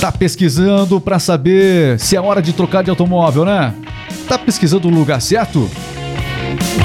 Tá pesquisando para saber se é hora de trocar de automóvel, né? Tá pesquisando o lugar certo?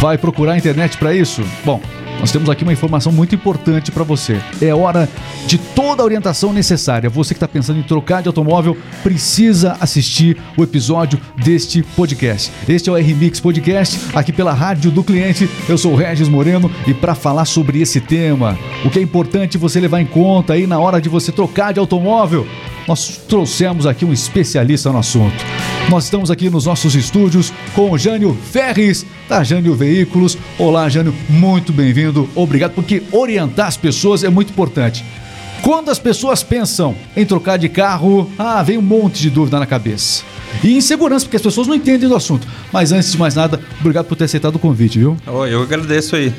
Vai procurar a internet para isso? Bom, nós temos aqui uma informação muito importante para você. É hora de toda a orientação necessária. Você que está pensando em trocar de automóvel precisa assistir o episódio deste podcast. Este é o R-Mix Podcast, aqui pela Rádio do Cliente. Eu sou o Regis Moreno e para falar sobre esse tema, o que é importante você levar em conta aí na hora de você trocar de automóvel, nós trouxemos aqui um especialista no assunto. Nós estamos aqui nos nossos estúdios com o Jânio Ferres, da Jânio Veículos. Olá, Jânio, muito bem-vindo. Obrigado, porque orientar as pessoas é muito importante. Quando as pessoas pensam em trocar de carro, ah, vem um monte de dúvida na cabeça. E insegurança, porque as pessoas não entendem do assunto. Mas antes de mais nada, obrigado por ter aceitado o convite, viu? Oh, eu agradeço aí.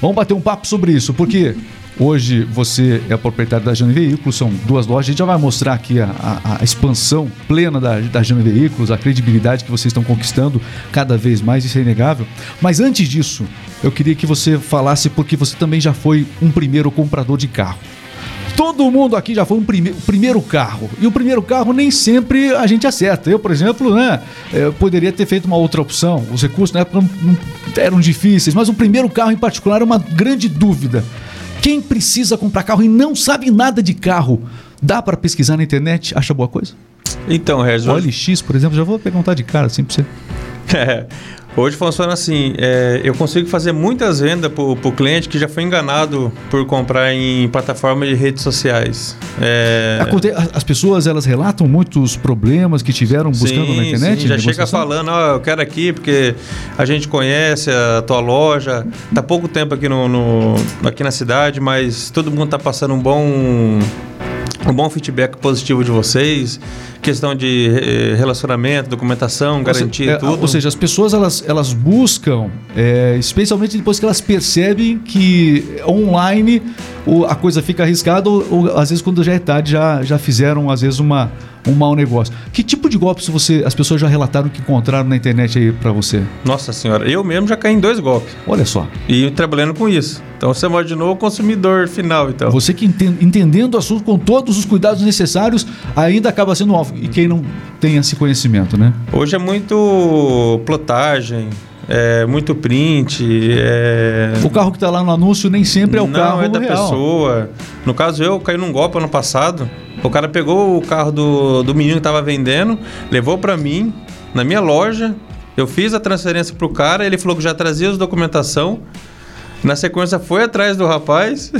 Vamos bater um papo sobre isso, porque Hoje você é proprietário da Jane Veículos, são duas lojas. A gente já vai mostrar aqui a, a, a expansão plena da, da Jane Veículos, a credibilidade que vocês estão conquistando cada vez mais, isso é inegável. Mas antes disso, eu queria que você falasse, porque você também já foi um primeiro comprador de carro. Todo mundo aqui já foi um prime primeiro carro. E o primeiro carro nem sempre a gente acerta. Eu, por exemplo, né, eu é, poderia ter feito uma outra opção. Os recursos na época não, não eram difíceis, mas o primeiro carro em particular é uma grande dúvida. Quem precisa comprar carro e não sabe nada de carro, dá para pesquisar na internet? Acha boa coisa? Então, Regis. O LX, por exemplo, já vou perguntar de cara, assim pra você. Hoje funciona assim: é, eu consigo fazer muitas vendas para o cliente que já foi enganado por comprar em plataformas de redes sociais. É... As pessoas elas relatam muitos problemas que tiveram buscando sim, na internet? Sim, já chega falando, oh, eu quero aqui porque a gente conhece a tua loja, tá pouco tempo aqui, no, no aqui na cidade, mas todo mundo tá passando um bom um bom feedback positivo de vocês, questão de eh, relacionamento, documentação, garantia é, tudo. Ou seja, as pessoas elas, elas buscam, é, especialmente depois que elas percebem que online o, a coisa fica arriscada, ou, ou, às vezes quando já é tarde já, já fizeram às vezes uma, um mau negócio. Que tipo de golpes você, as pessoas já relataram que encontraram na internet aí para você? Nossa senhora, eu mesmo já caí em dois golpes. Olha só. E trabalhando com isso. Então você imaginou o consumidor final, então. Você que entendendo o assunto com todos os cuidados necessários, ainda acaba sendo alvo. E quem não tem esse conhecimento, né? Hoje é muito plotagem, é, muito print. É... O carro que está lá no anúncio nem sempre é o Não, carro é da real. pessoa. No caso, eu caí num golpe ano passado. O cara pegou o carro do, do menino que estava vendendo, levou para mim, na minha loja. Eu fiz a transferência pro cara, ele falou que já trazia as documentação. Na sequência, foi atrás do rapaz.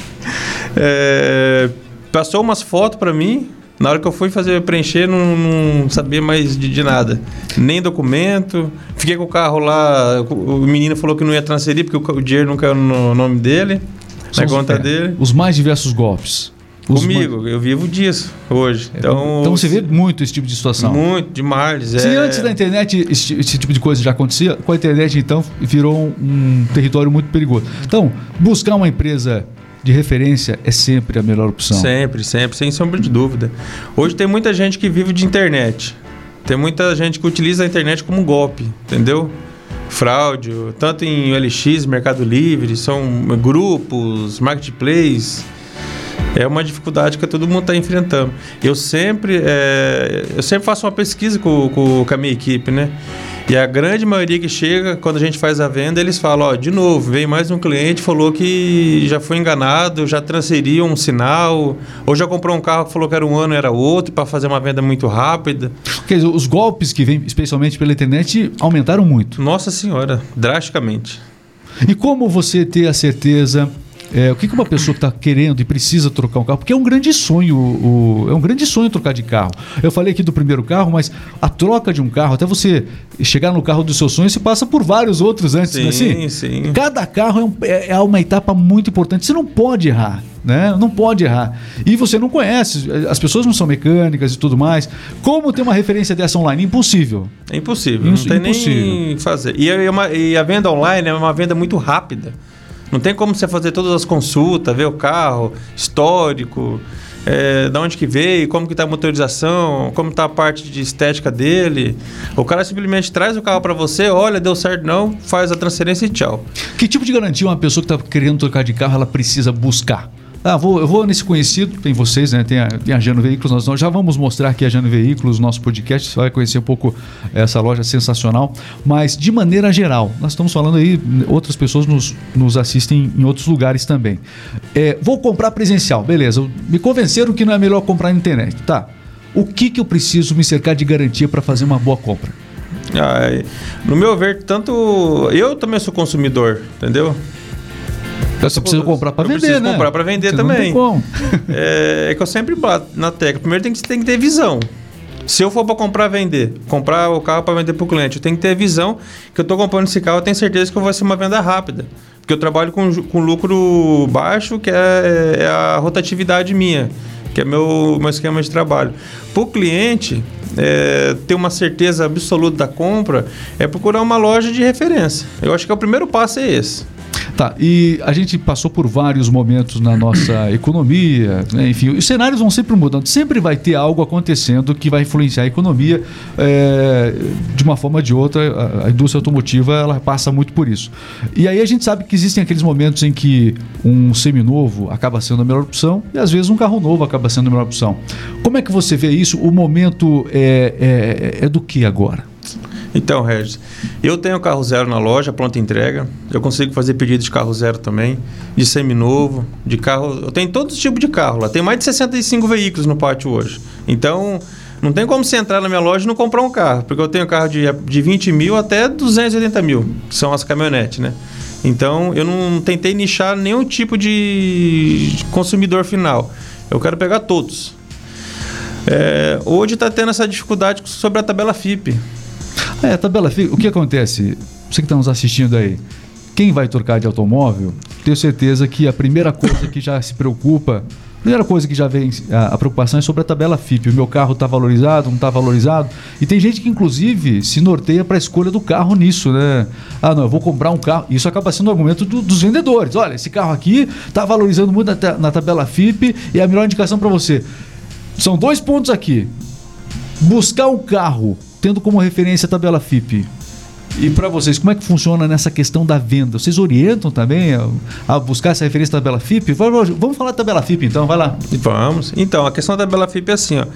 é, passou umas fotos para mim, na hora que eu fui fazer preencher, não, não sabia mais de, de, nada. Nem documento. Fiquei com o carro lá. O menino falou que não ia transferir porque o, o dinheiro não caiu no nome dele, São na conta é, dele. Os mais diversos golpes. Os Comigo, eu vivo disso hoje. É, então, então você vê muito esse tipo de situação. Muito, demais. Se é... antes da internet esse, esse, tipo de coisa já acontecia, com a internet então virou um, um território muito perigoso. Então, buscar uma empresa de referência é sempre a melhor opção. Sempre, sempre, sem sombra de dúvida. Hoje tem muita gente que vive de internet. Tem muita gente que utiliza a internet como golpe, entendeu? Fraude, tanto em OLX, Mercado Livre, são grupos, marketplace. É uma dificuldade que todo mundo está enfrentando. Eu sempre, é, eu sempre faço uma pesquisa com, com, com a minha equipe, né? E a grande maioria que chega, quando a gente faz a venda, eles falam, ó, de novo, veio mais um cliente, falou que já foi enganado, já transferiu um sinal, ou já comprou um carro que falou que era um ano, era outro, para fazer uma venda muito rápida. Quer dizer, os golpes que vêm, especialmente pela internet, aumentaram muito. Nossa senhora, drasticamente. E como você ter a certeza é, o que, que uma pessoa está querendo e precisa trocar um carro, porque é um grande sonho, o, é um grande sonho trocar de carro. Eu falei aqui do primeiro carro, mas a troca de um carro, até você chegar no carro dos seus sonhos, você passa por vários outros antes, sim, não é assim? Sim. Cada carro é, um, é, é uma etapa muito importante. Você não pode errar. Né? Não pode errar. E você não conhece, as pessoas não são mecânicas e tudo mais. Como ter uma referência dessa online? Impossível. É impossível, não tem impossível. nem fazer. E, é uma, e a venda online é uma venda muito rápida. Não tem como você fazer todas as consultas, ver o carro, histórico, é, da onde que veio, como que está a motorização, como está a parte de estética dele. O cara simplesmente traz o carro para você, olha, deu certo não, faz a transferência e tchau. Que tipo de garantia uma pessoa que está querendo trocar de carro ela precisa buscar? Ah, vou, eu vou nesse conhecido, tem vocês, né? Tem a, tem a Jano Veículos, nós, nós já vamos mostrar aqui a Jano Veículos, nosso podcast, você vai conhecer um pouco essa loja sensacional. Mas de maneira geral, nós estamos falando aí, outras pessoas nos, nos assistem em outros lugares também. É, vou comprar presencial, beleza. Me convenceram que não é melhor comprar na internet. Tá. O que, que eu preciso me cercar de garantia para fazer uma boa compra? Ah, no meu ver, tanto. Eu também sou consumidor, entendeu? Você precisa comprar para vender, preciso né? comprar para vender Você também. É, é que eu sempre bato na tecla. Primeiro tem que, tem que ter visão. Se eu for para comprar vender, comprar o carro para vender para o cliente, eu tenho que ter visão que eu estou comprando esse carro, eu tenho certeza que vai ser uma venda rápida. Porque eu trabalho com, com lucro baixo, que é, é a rotatividade minha, que é meu, meu esquema de trabalho. Para o cliente, é, ter uma certeza absoluta da compra é procurar uma loja de referência. Eu acho que é o primeiro passo é esse. Tá, e a gente passou por vários momentos na nossa economia, né? enfim, os cenários vão sempre mudando, sempre vai ter algo acontecendo que vai influenciar a economia é, de uma forma ou de outra. A, indústria automotiva ela passa muito por isso. E aí a gente sabe que existem aqueles momentos em que um seminovo acaba sendo a melhor opção e às vezes um carro novo acaba sendo a melhor opção. Como é que você vê isso? O momento é, é, é do que agora? Então, Regis, eu tenho carro zero na loja, pronta entrega. Eu consigo fazer pedido de carro zero também, de seminovo, de carro. Eu tenho todo tipo de carro lá. Tem mais de 65 veículos no pátio hoje. Então, não tem como você entrar na minha loja e não comprar um carro, porque eu tenho carro de, de 20 mil até 280 mil, que são as caminhonetes, né? Então, eu não tentei nichar nenhum tipo de consumidor final. Eu quero pegar todos. É, hoje está tendo essa dificuldade sobre a tabela FIP. É, tabela o que acontece? Você que está nos assistindo aí, quem vai trocar de automóvel, tenho certeza que a primeira coisa que já se preocupa, a primeira coisa que já vem a, a preocupação é sobre a tabela FIP. O meu carro está valorizado, não está valorizado. E tem gente que, inclusive, se norteia para a escolha do carro nisso, né? Ah, não, eu vou comprar um carro. Isso acaba sendo o argumento do, dos vendedores. Olha, esse carro aqui está valorizando muito na, na tabela FIP e é a melhor indicação para você. São dois pontos aqui. Buscar um carro tendo como referência a tabela FIP. E para vocês, como é que funciona nessa questão da venda? Vocês orientam também a, a buscar essa referência da tabela FIP? Vamos falar da tabela FIP então, vai lá. Vamos. Então, a questão da tabela FIP é assim, ó.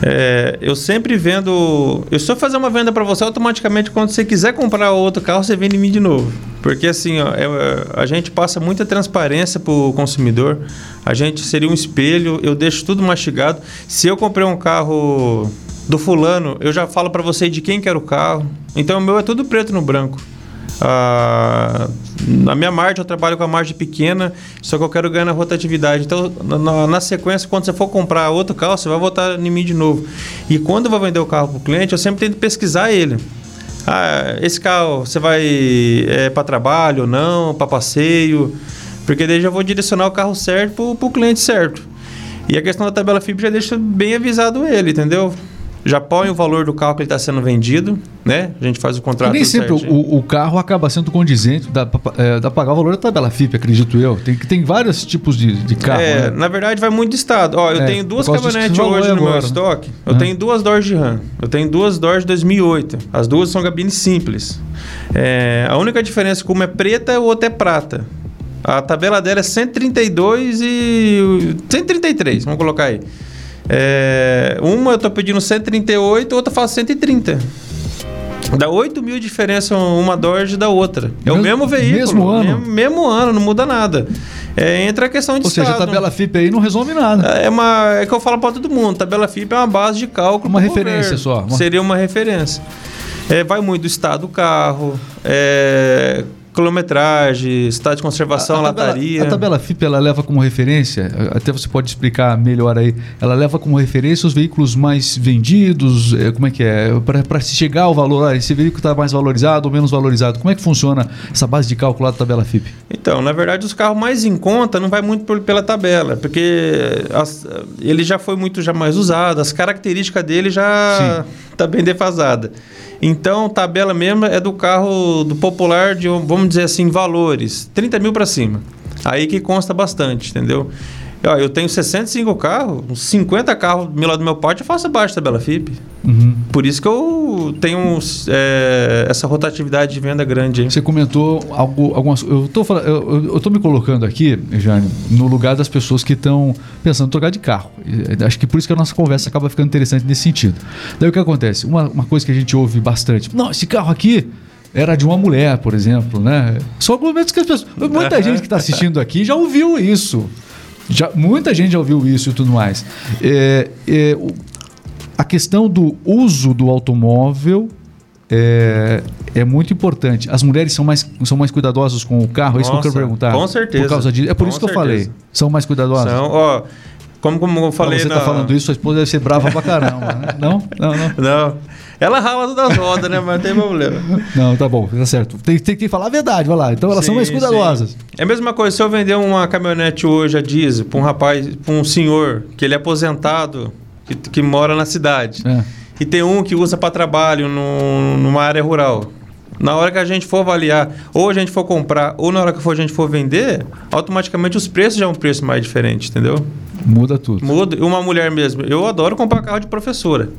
É, eu sempre vendo. Eu só fazer uma venda para você automaticamente quando você quiser comprar outro carro, você vende em mim de novo. Porque assim, ó, é, a gente passa muita transparência para o consumidor. A gente seria um espelho, eu deixo tudo mastigado. Se eu comprei um carro do fulano, eu já falo para você de quem que era o carro. Então o meu é tudo preto no branco. Ah, na minha margem eu trabalho com a margem pequena, só que eu quero ganhar na rotatividade. Então, na, na, sequência, quando você for comprar outro carro, você vai voltar em mim de novo. E quando eu vou vender o carro para o cliente, eu sempre tento pesquisar ele. Ah, esse carro você vai é, para trabalho ou não, para passeio, porque daí já vou direcionar o carro certo para o cliente certo. E a questão da tabela FIP já deixa bem avisado ele, entendeu? Já põe o valor do carro que ele está sendo vendido, né? A gente faz o contrato. E nem sempre o, o, carro acaba sendo condizente, dá é, pagar o valor da tabela FIP, acredito eu. Tem, tem vários tipos de, de carro. É, né? na verdade vai muito de estado. Ó, eu é, tenho duas caminhonetes hoje no agora, meu né? estoque. Eu tenho duas Dodge Ram. Eu tenho duas Dodge 2008. As duas são gabines simples. É, a única diferença é que uma é preta e a outra é prata. A tabela dela é 132 e 133, vamos colocar aí. É, uma eu tô pedindo 138, outra faz 130. Dá 8 mil diferença uma Dodge da outra. É mesmo, o mesmo veículo. Mesmo ano? Mesmo, mesmo ano, não muda nada. É, entra a questão de Ou seja, a tabela FIP aí não resolve nada. É, uma, é que eu falo para todo mundo. Tabela FIP é uma base de cálculo. Uma referência governo. só. Uma... Seria uma referência. É, vai muito do estado do carro, é, quilometragem, estado de conservação, a, a tabela, lataria. A tabela FIP ela leva como referência, até você pode explicar melhor aí, ela leva como referência os veículos mais vendidos, é, como é que é? Para se chegar ao valor, ah, esse veículo está mais valorizado ou menos valorizado. Como é que funciona essa base de cálculo da tabela FIP? Então, na verdade, os carros mais em conta não vai muito por, pela tabela, porque as, ele já foi muito já mais usado, as características dele já está bem defasada. Então, tabela mesmo é do carro do popular de, vamos dizer assim, valores, 30 mil para cima. Aí que consta bastante, entendeu? Eu tenho 65 carros, uns 50 carros do lado do meu pátio, eu faço abaixo da tabela FIP. Uhum. Por isso que eu um, é, essa rotatividade de venda grande. Hein? Você comentou algo, algumas. Eu estou eu, eu tô me colocando aqui, Jane, no lugar das pessoas que estão pensando em trocar de carro. E, acho que por isso que a nossa conversa acaba ficando interessante nesse sentido. Daí o que acontece? Uma, uma coisa que a gente ouve bastante. Não, esse carro aqui era de uma mulher, por exemplo, né? São argumentos que as pessoas. Muita gente que está assistindo aqui já ouviu isso. Já, muita gente já ouviu isso e tudo mais. É, é, a questão do uso do automóvel é, é, muito importante. As mulheres são mais, são mais cuidadosas com o carro? É isso que eu quero perguntar. Com certeza. Por causa disso. É por com isso que certeza. eu falei. São mais cuidadosas? São, ó. Como, como eu falei. Você está na... falando isso, sua esposa deve ser brava pra caramba, né? Não? Não, não. Não. Ela rala todas as rodas, né? Mas não tem problema. Não, tá bom, tá certo. Tem, tem que falar a verdade, vai lá. Então elas Sim, são mais cuidadosas. sim. É a mesma coisa, se eu vender uma caminhonete hoje a diesel para um rapaz, para um senhor que ele é aposentado, que, que mora na cidade, É. e tem um que usa para trabalho no, numa área rural. Na hora que a gente for avaliar, ou a gente for comprar, ou na hora que for, a gente for vender, automaticamente os preços já é um preço mais diferente, entendeu? Muda tudo. Muda. E Uma mulher mesmo. Eu adoro comprar carro de professora.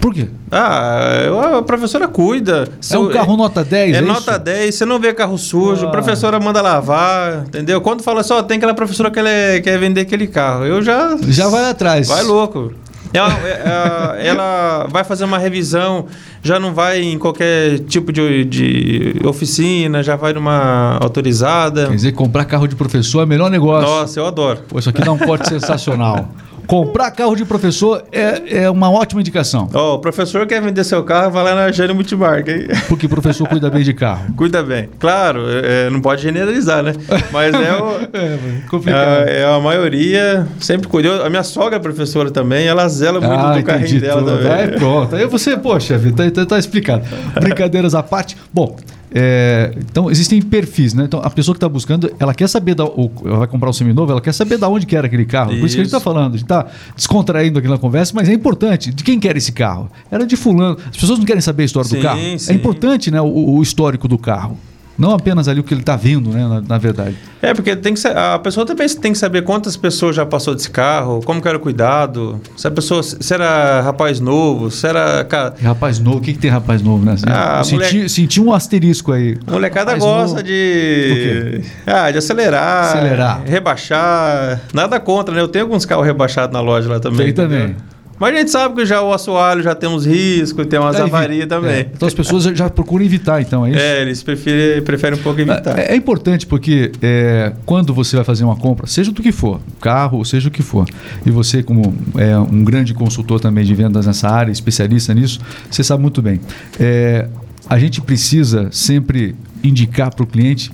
Por quê? Ah, eu- a professora cuida. É um carro nota 10, É, é nota isso? 10, você não vê carro sujo, Ah. a professora manda lavar, entendeu? Quando fala só, tem aquela professora que ela é- quer vender aquele carro, eu já. Já vai atrás. Vai louco. Ela, é- é- ela vai fazer uma revisão, já não vai em qualquer tipo de, de oficina, já vai numa autorizada. Quer dizer, comprar carro de professor é o melhor negócio. Nossa, eu adoro. Pô, isso aqui dá um corte sensacional. Comprar carro de professor é, é uma ótima indicação. Ó, o professor quer vender seu carro, vai lá na Jânio Multimarca, hein? Porque o professor cuida bem de carro. Cuida bem. Claro, é- é, não pode generalizar, né? Mas é, o, É, complicado. é, é a maioria sempre cuidou. A minha sogra é professora também, ela zela muito Ah, do carrinho entendi dela tudo. também. Aí pronto. Aí você, poxa, vida, tá, tá, tá explicado. Brincadeiras à parte. Bom, é, então existem perfis, né? Então a pessoa que está buscando, ela quer saber da, o- ela vai comprar um seminovo, ela quer saber da onde que era aquele carro. Por isso que a gente está Isso. falando, a gente está descontraindo aqui na conversa, mas é importante. De quem quer esse carro? Era de fulano. As pessoas não querem saber a história do Sim, carro. sim. É importante, né, o, o histórico do carro. Não apenas ali o que ele está vendo, né, na, na verdade. É, porque tem que a pessoa também tem que saber quantas pessoas já passou desse carro, como que era o cuidado, se a pessoa se era rapaz novo, se era. rapaz novo, o que, que tem rapaz novo, né? Ah, Eu senti, moleque- senti um asterisco aí. Molecada Rapaz gosta novo. de. Ah, de acelerar. Acelerar. Rebaixar. Nada contra, né? Eu tenho alguns carros rebaixados na loja lá também. Tem também. Mas a gente sabe que já o assoalho já tem uns riscos, tem umas É, avarias também. é. Então as pessoas já procuram evitar, então, é isso? É, eles preferem, preferem um pouco evitar. É, é importante porque é, quando você vai fazer uma compra, seja do que for, carro, ou seja o que for, e você, como é, um grande consultor também de vendas nessa área, especialista nisso, você sabe muito bem. É, a gente precisa sempre indicar para o cliente.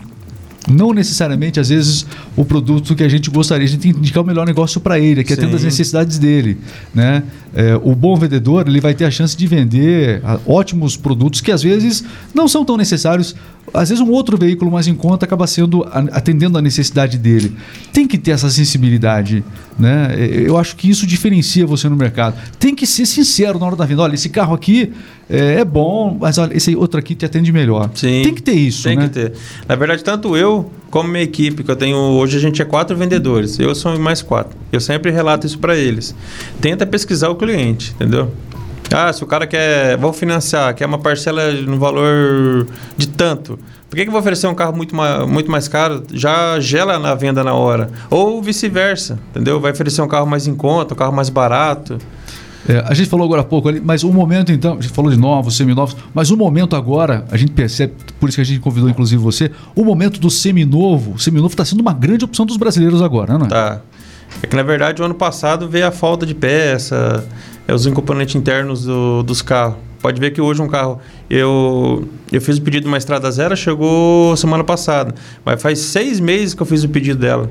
Não necessariamente, às vezes, o produto que a gente gostaria. A gente tem que indicar o melhor negócio para ele, que atenda Sim. às necessidades dele. Né? É, o bom vendedor ele vai ter a chance de vender ah, ótimos produtos que às vezes não são tão necessários. Às vezes um outro veículo mais em conta acaba sendo atendendo a necessidade dele. Tem que ter essa sensibilidade, né? Eu acho que isso diferencia você no mercado. Tem que ser sincero na hora da venda. Olha, esse carro aqui é, é bom, mas olha, esse outro aqui te atende melhor. Sim. Tem que ter isso, Tem né? que ter. Na verdade, tanto eu como minha equipe, que eu tenho hoje, a gente é quatro vendedores. Eu sou mais quatro. Eu sempre relato isso para eles. Tenta pesquisar o cliente, entendeu? Ah, se o cara quer, vou financiar, quer uma parcela no valor de tanto. Por que, que eu vou oferecer um carro muito mais, muito mais caro? Já gela na venda na hora. Ou vice-versa, entendeu? Vai oferecer um carro mais em conta, um carro mais barato. É, a gente falou agora há pouco ali, mas o momento então, a gente falou de novos, seminovos, mas o momento agora, a gente percebe, por isso que a gente convidou inclusive você, o momento do seminovo, o seminovo está sendo uma grande opção dos brasileiros agora, não é? Tá. É que na verdade o ano passado veio a falta de peça, é, os componentes internos do- dos carros. Pode ver que hoje um carro. Eu, eu fiz o pedido de uma estrada zero, chegou semana passada. Mas faz seis meses que eu fiz o pedido dela.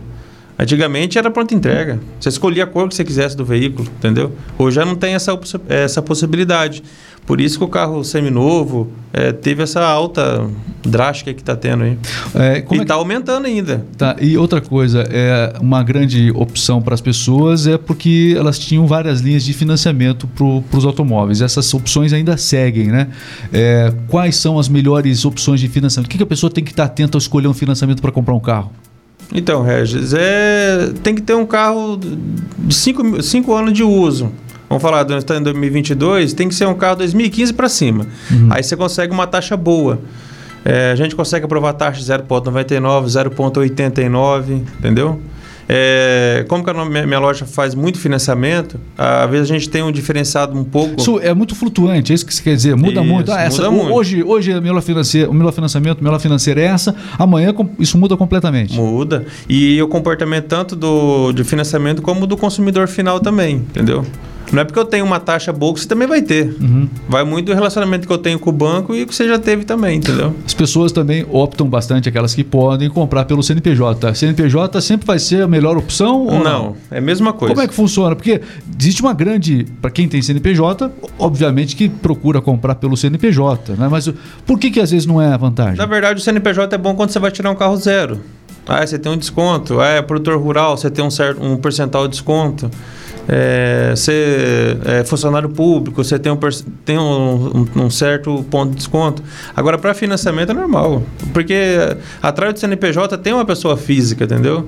Antigamente era pronta entrega. Você escolhia a cor que você quisesse do veículo, entendeu? Hoje já não tem essa, essa possibilidade. Por isso que o carro seminovo é, teve essa alta drástica que está tendo aí. É, e é que- está aumentando ainda. Tá, e outra coisa, é uma grande opção para as pessoas é porque elas tinham várias linhas de financiamento para os automóveis. Essas opções ainda seguem, né? É, quais são as melhores opções de financiamento? O que, que a pessoa tem que estar atenta ao escolher um financiamento para comprar um carro? Então, Regis, é, tem que ter um carro de 5 anos de uso. Vamos falar, estamos em 2022, tem que ser um carro 2015 para cima. Uhum. Aí você consegue uma taxa boa. É, a gente consegue aprovar taxa 0,99, 0,89, entendeu? É, como que a minha, loja faz muito financiamento, às vezes a gente tem um diferenciado um pouco. Isso é muito flutuante, é isso que você quer dizer? Muda Isso, muito. Ah, essa, muda muito. Hoje, hoje a melhor financeira, o melhor financiamento, a melhor financeira é essa, amanhã isso muda completamente. Muda. E o comportamento tanto do de financiamento como do consumidor final também, entendeu? Não é porque eu tenho uma taxa boa que você também vai ter. Uhum. Vai muito do relacionamento que eu tenho com o banco e que você já teve também, entendeu? As pessoas também optam bastante, aquelas que podem comprar pelo CNPJ. CNPJ sempre vai ser a melhor opção ou não? Não, é a mesma coisa. Como é que funciona? Porque existe uma grande. Para quem tem CNPJ, obviamente que procura comprar pelo CNPJ, né? Mas por que, que às vezes não é a vantagem? Na verdade, o CNPJ é bom quando você vai tirar um carro zero. Ah, você tem um desconto. Ah, é produtor rural, você tem um certo um percentual de desconto. É, você é funcionário público, você tem um, tem um, um- um certo ponto de desconto. Agora, para financiamento é normal, porque atrás do CNPJ tem uma pessoa física, entendeu?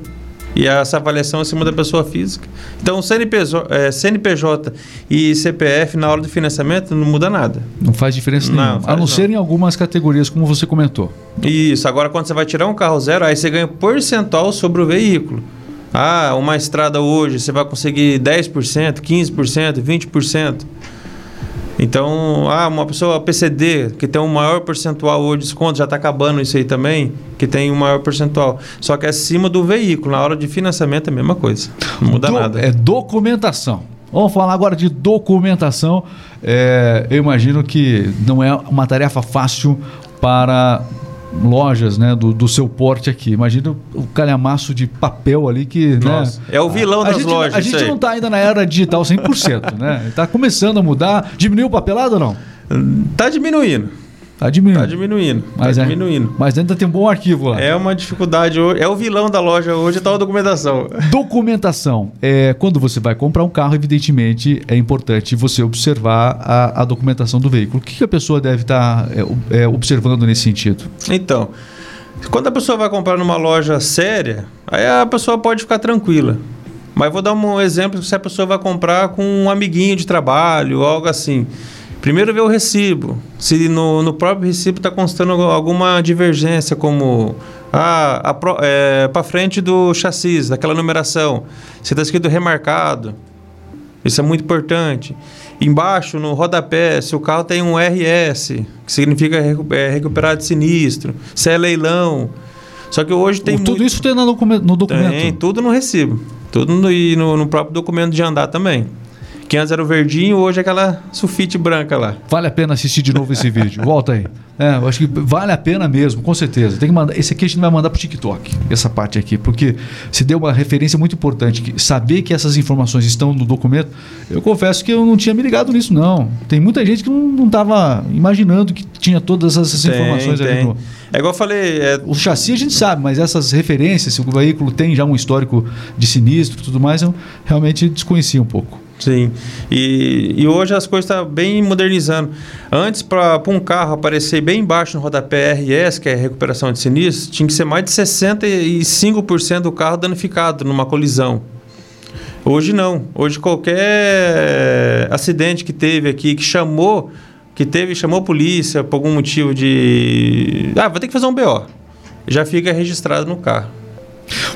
E essa avaliação é em cima da pessoa física. Então, CNPJ, é, CNPJ e CPF na hora do financiamento não muda nada. Não faz diferença Não, nenhuma. faz a não não. ser em algumas categorias, como você comentou. Isso, agora quando você vai tirar um carro zero, aí você ganha percentual sobre o veículo. Ah, uma estrada hoje você vai conseguir 10%, 15%, 20%. Então, ah, uma pessoa PCD que tem um maior percentual hoje de desconto, já está acabando isso aí também, que tem um maior percentual. Só que é acima do veículo, na hora de financiamento é a mesma coisa. Não muda Do- nada. É documentação. Vamos falar agora de documentação. É, eu imagino que não é uma tarefa fácil para lojas né, do, do seu porte aqui. Imagina o calhamaço de papel ali que. Nossa, né, é o vilão a das gente, lojas, A gente não está ainda na era digital 100%, né? Está começando a mudar. Diminuiu o papelado ou não? Tá diminuindo, Está diminuindo. tá diminuindo, Mas, tá é- diminuindo. mas ainda tem um bom arquivo lá. É uma dificuldade hoje, é o vilão da loja hoje, tá a documentação. Documentação. É, quando você vai comprar um carro, evidentemente é importante você observar a, a documentação do veículo. O que, que a pessoa deve estar é, o- é, observando nesse sentido? Então, quando a pessoa vai comprar numa loja séria, aí a pessoa pode ficar tranquila. Mas vou dar um exemplo se a pessoa vai comprar com um amiguinho de trabalho, algo assim. Primeiro ver o recibo. Se no, no próprio recibo está constando alguma divergência, como ah, para frente do chassi, daquela numeração. Se está escrito remarcado. Isso é muito importante. Embaixo, no rodapé, se o carro tem um RS, que significa é, recuperar de sinistro, se é leilão. Só que hoje tem Tudo muito- isso tem no documento. tem, tudo no recibo. Tudo no, e no, no próprio documento de andar também. Que antes era o verdinho, hoje é aquela sulfite branca lá. Vale a pena assistir de novo esse vídeo. Volta aí. É, eu acho que vale a pena mesmo, com certeza. Tem que mandar. Esse aqui a gente vai mandar pro TikTok, essa parte aqui, porque se deu uma referência muito importante. Que saber que essas informações estão no documento, eu confesso que eu não tinha me ligado nisso, não. Tem muita gente que não estava imaginando que tinha todas essas Tem, informações ali tem. no. É igual eu falei, é, O chassi a gente sabe, mas essas referências, se o veículo tem já um histórico de sinistro e tudo mais, eu realmente desconhecia um pouco. Sim. E, e hoje as coisas estão bem modernizando. Antes, para um carro aparecer bem embaixo no rodapé RS, que é recuperação de sinistro, tinha que ser mais de 65% do carro danificado numa colisão. Hoje não. Hoje qualquer acidente que teve aqui, que chamou, que teve, chamou a polícia por algum motivo de. Ah, vai ter que fazer um BO. Já fica registrado no carro.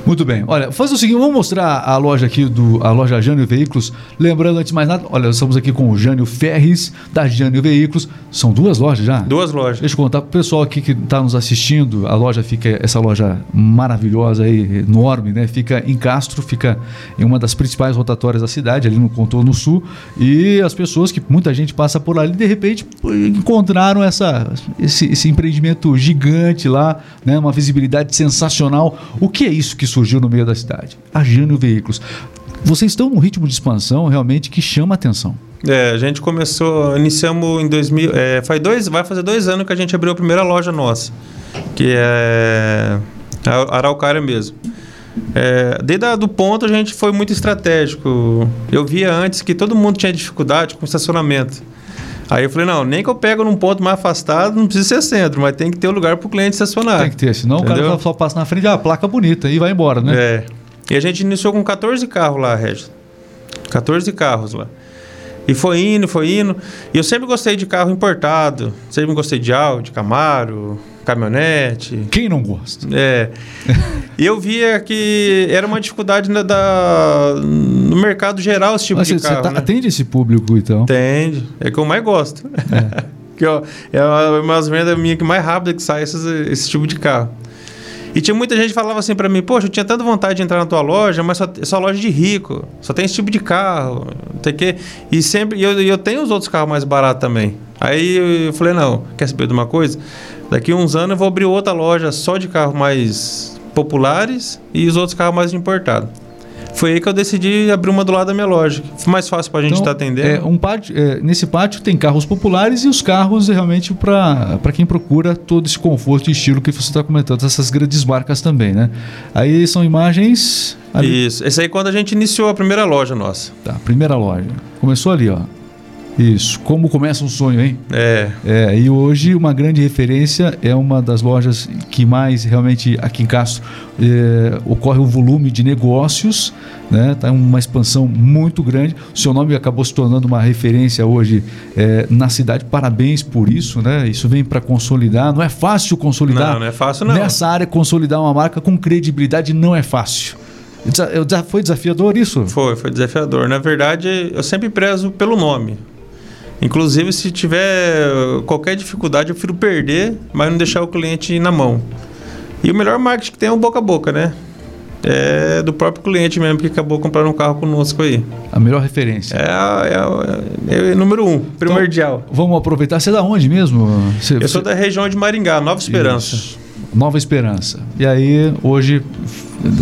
Muito bem. Olha, faz o seguinte, vamos mostrar a loja aqui do a loja Jânio Veículos. Lembrando antes de mais nada, olha, estamos aqui com o Jânio Ferres da Jânio Veículos. São duas lojas já. Duas lojas. Deixa eu contar pro pessoal aqui que está nos assistindo. A loja fica, essa loja maravilhosa aí, enorme, né? Fica em Castro, fica em uma das principais rotatórias da cidade, ali no contorno sul. E as pessoas que muita gente passa por ali, de repente encontraram essa, esse, esse empreendimento gigante lá, né? Uma visibilidade sensacional. O que é isso que surgiu no meio da cidade? A Jânio Veículos. Vocês estão num ritmo de expansão realmente que chama atenção. É, a gente começou, iniciamos em 2000, é, faz dois, vai fazer dois anos que a gente abriu a primeira loja nossa, que é a Araucária mesmo. É, desde a, do ponto a gente foi muito estratégico. Eu via antes que todo mundo tinha dificuldade com estacionamento. Aí eu falei, não, nem que eu pego num ponto mais afastado, não precisa ser centro, mas tem que ter um lugar para o cliente estacionar. Tem que ter, senão o Entendeu? cara só passa na frente, ah, placa bonita e vai embora, né? É. E a gente iniciou com 14 carros lá, Regis. 14 carros lá. E foi indo, foi indo. E eu sempre gostei de carro importado. Sempre gostei de Audi, Camaro, caminhonete. Quem não gosta? É. e eu via que era uma dificuldade na, da, no mercado geral esse tipo Mas de você, carro. você tá- né? atende esse público, então? Atende. É que eu mais gosto. que, ó, é uma, umas vendas minhas que mais rápida que sai esses- esse tipo de carro. E tinha muita gente que falava assim pra mim, poxa, eu tinha tanta vontade de entrar na tua loja, mas só, é só loja de rico, só tem esse tipo de carro, tem que... E sempre, eu, e eu tenho os outros carros mais baratos também. Aí eu falei, não, quer saber de uma coisa? Daqui a uns anos eu vou abrir outra loja só de carros mais populares e os outros carros mais importados. Foi aí que eu decidi abrir uma do lado da minha loja. Foi mais fácil pra gente estar atendendo. é, um pátio, é, nesse pátio tem carros populares e os carros é realmente para quem procura todo esse conforto e estilo que você está comentando, essas grandes marcas também, né? Aí são imagens. Ali, Isso. Esse aí quando a gente iniciou a primeira loja nossa. tá, primeira loja. Começou ali, ó. Isso. Como começa um sonho, hein? É. É, e hoje uma grande referência é uma das lojas que mais realmente aqui em Castro é, ocorre um volume de negócios, né? Tá uma expansão muito grande. O seu nome acabou se tornando uma referência hoje é, na cidade. Parabéns por isso, né? Isso vem para consolidar. Não é fácil consolidar. Não, não é fácil não. Nessa área consolidar uma marca com credibilidade não é fácil. Foi desafiador isso? Foi, foi desafiador. Na verdade, eu sempre prezo pelo nome. Inclusive, se tiver qualquer dificuldade, eu prefiro perder, mas não deixar o cliente na mão. E o melhor marketing que tem é o boca a boca, né? É do próprio cliente mesmo que acabou comprando um carro conosco aí. A melhor referência. É, é, é o número um, primordial. Vamos aproveitar. Você é da onde mesmo? Você, eu sou da região de Maringá, Nova Esperança. Isso. Nova Esperança. E aí, hoje,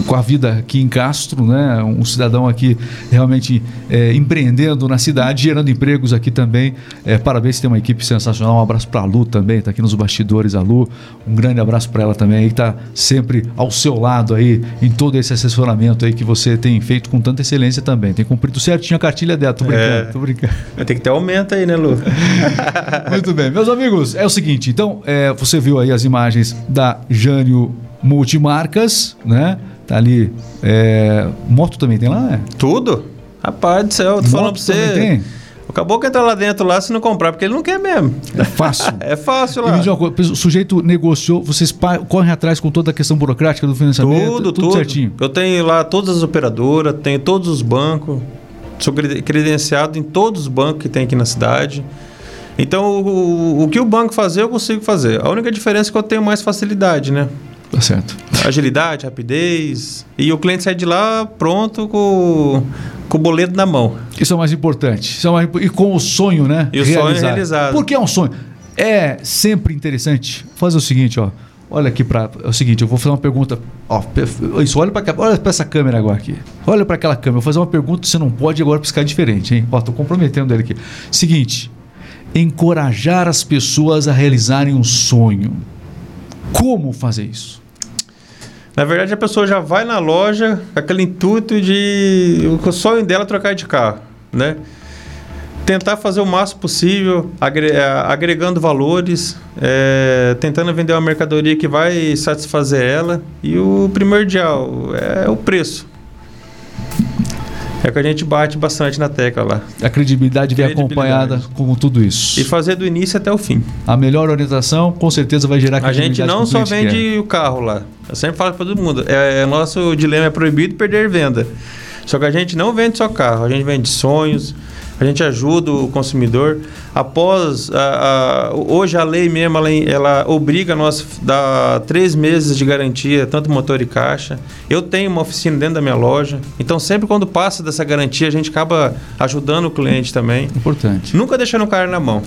com a vida aqui em Castro, né? Um cidadão aqui realmente é, empreendendo na cidade, gerando empregos aqui também. É, parabéns, tem uma equipe sensacional. Um abraço para a Lu também, está aqui nos bastidores, a Lu. Um grande abraço para ela também, que está sempre ao seu lado aí, em todo esse assessoramento aí que você tem feito com tanta excelência também. Tem cumprido certinho a cartilha dela. Tô brincando, É. tô brincando. Ter que ter aumento aí, né, Lu? Muito bem, meus amigos, é o seguinte, então, é, você viu aí as imagens da Jânio Multimarcas, né? Tá ali. é, moto também tem lá, né? Tudo? Rapaz do céu, eu tô falando Moto pra também você. tem? O caboclo entra lá dentro lá se não comprar, porque ele não quer mesmo. É fácil. É fácil E lá. me diz uma coisa, o sujeito negociou, vocês correm atrás com toda a questão burocrática do financiamento, Tudo, tudo. certinho. Eu tenho lá todas as operadoras, tenho todos os bancos. Sou creden- credenciado em todos os bancos que tem aqui na cidade. Então, o, o- o que o banco fazer, eu consigo fazer. A única diferença é que eu tenho mais facilidade, né? Tá certo. Agilidade, rapidez. E o cliente sai de lá pronto com, com o boleto na mão. Isso é o mais importante. Isso é mais e com o sonho, né? E o sonho realizado. Por que é um sonho? É sempre interessante fazer o seguinte, ó. Olha aqui para é o seguinte, eu vou fazer uma pergunta. Ó, isso, olha para olha para essa câmera agora aqui. Olha para aquela câmera. Eu vou fazer uma pergunta, você não pode agora piscar diferente, hein? Ó, tô comprometendo ele aqui. Seguinte, encorajar as pessoas a realizarem um sonho. Como fazer isso? Na verdade, a pessoa já vai na loja com aquele intuito de. O sonho dela é trocar de carro, né? Tentar fazer o máximo possível, eh, agregando valores, eh, tentando vender uma mercadoria que vai satisfazer ela. E o primordial é o preço. É o que a gente bate bastante na tecla lá. A credibilidade vem Credibilidade. acompanhada com tudo isso. E fazer do início até o fim. A melhor orientação com certeza vai gerar A gente credibilidade não só vende o carro lá. Eu sempre falo para todo mundo. É, é nosso dilema é proibido perder venda. Só que a gente não vende só carro, a gente vende sonhos, a gente ajuda o consumidor. Após a, a- hoje a lei mesmo ela, ela obriga nós a dar três meses de garantia, tanto motor e caixa. Eu tenho uma oficina dentro da minha loja, então sempre quando passa dessa garantia a gente acaba ajudando o cliente também. Importante. Nunca deixando o cara na mão.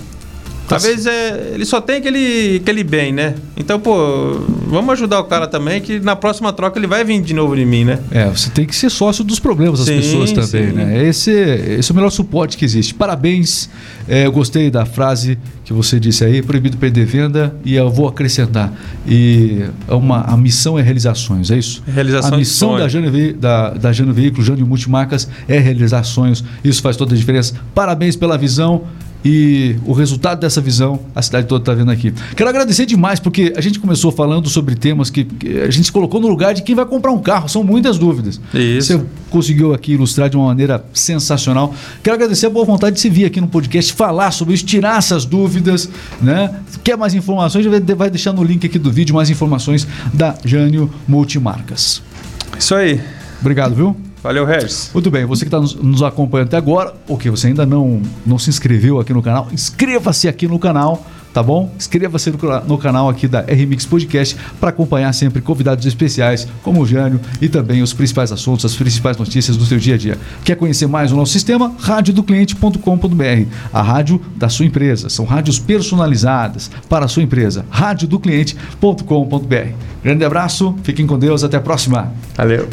Tá Às vezes é, ele só tem aquele, aquele bem, né? Então, pô, vamos ajudar o cara também, que na próxima troca ele vai vir de novo em mim, né? É, você tem que ser sócio dos problemas das Sim, pessoas também, sim. né? Esse, esse é o melhor suporte que existe. Parabéns. É, eu gostei da frase que você disse aí, proibido perder venda, e eu vou acrescentar. E é uma, a missão é realizações, é isso? Realização a missão da Jânio, Ve- da, da Jânio Veículo, Jânio Multimarcas, é realizar sonhos. Isso faz toda a diferença. Parabéns pela visão e o resultado dessa visão a cidade toda está vendo aqui. Quero agradecer demais porque a gente começou falando sobre temas que, que a gente se colocou no lugar de quem vai comprar um carro. São muitas dúvidas. Isso. Você conseguiu aqui ilustrar de uma maneira sensacional. Quero agradecer a boa vontade de se vir aqui no podcast falar sobre isso, tirar essas dúvidas, né? Quer mais informações? Vai deixar no link aqui do vídeo mais informações da Jânio Multimarcas. Isso aí. Obrigado, viu? Valeu, Regis. Muito bem, você que está nos, nos, acompanhando até agora, ou que você ainda não, não se inscreveu aqui no canal, inscreva-se aqui no canal, tá bom? Inscreva-se no, no, canal aqui da RMix Podcast para acompanhar sempre convidados especiais como o Jânio e também os principais assuntos, as principais notícias do seu dia a dia. Quer conhecer mais o nosso sistema? radiodocliente.com.br, a rádio da sua empresa. São rádios personalizadas para a sua empresa. radiodocliente.com.br. Grande abraço, fiquem com Deus, até a próxima. Valeu.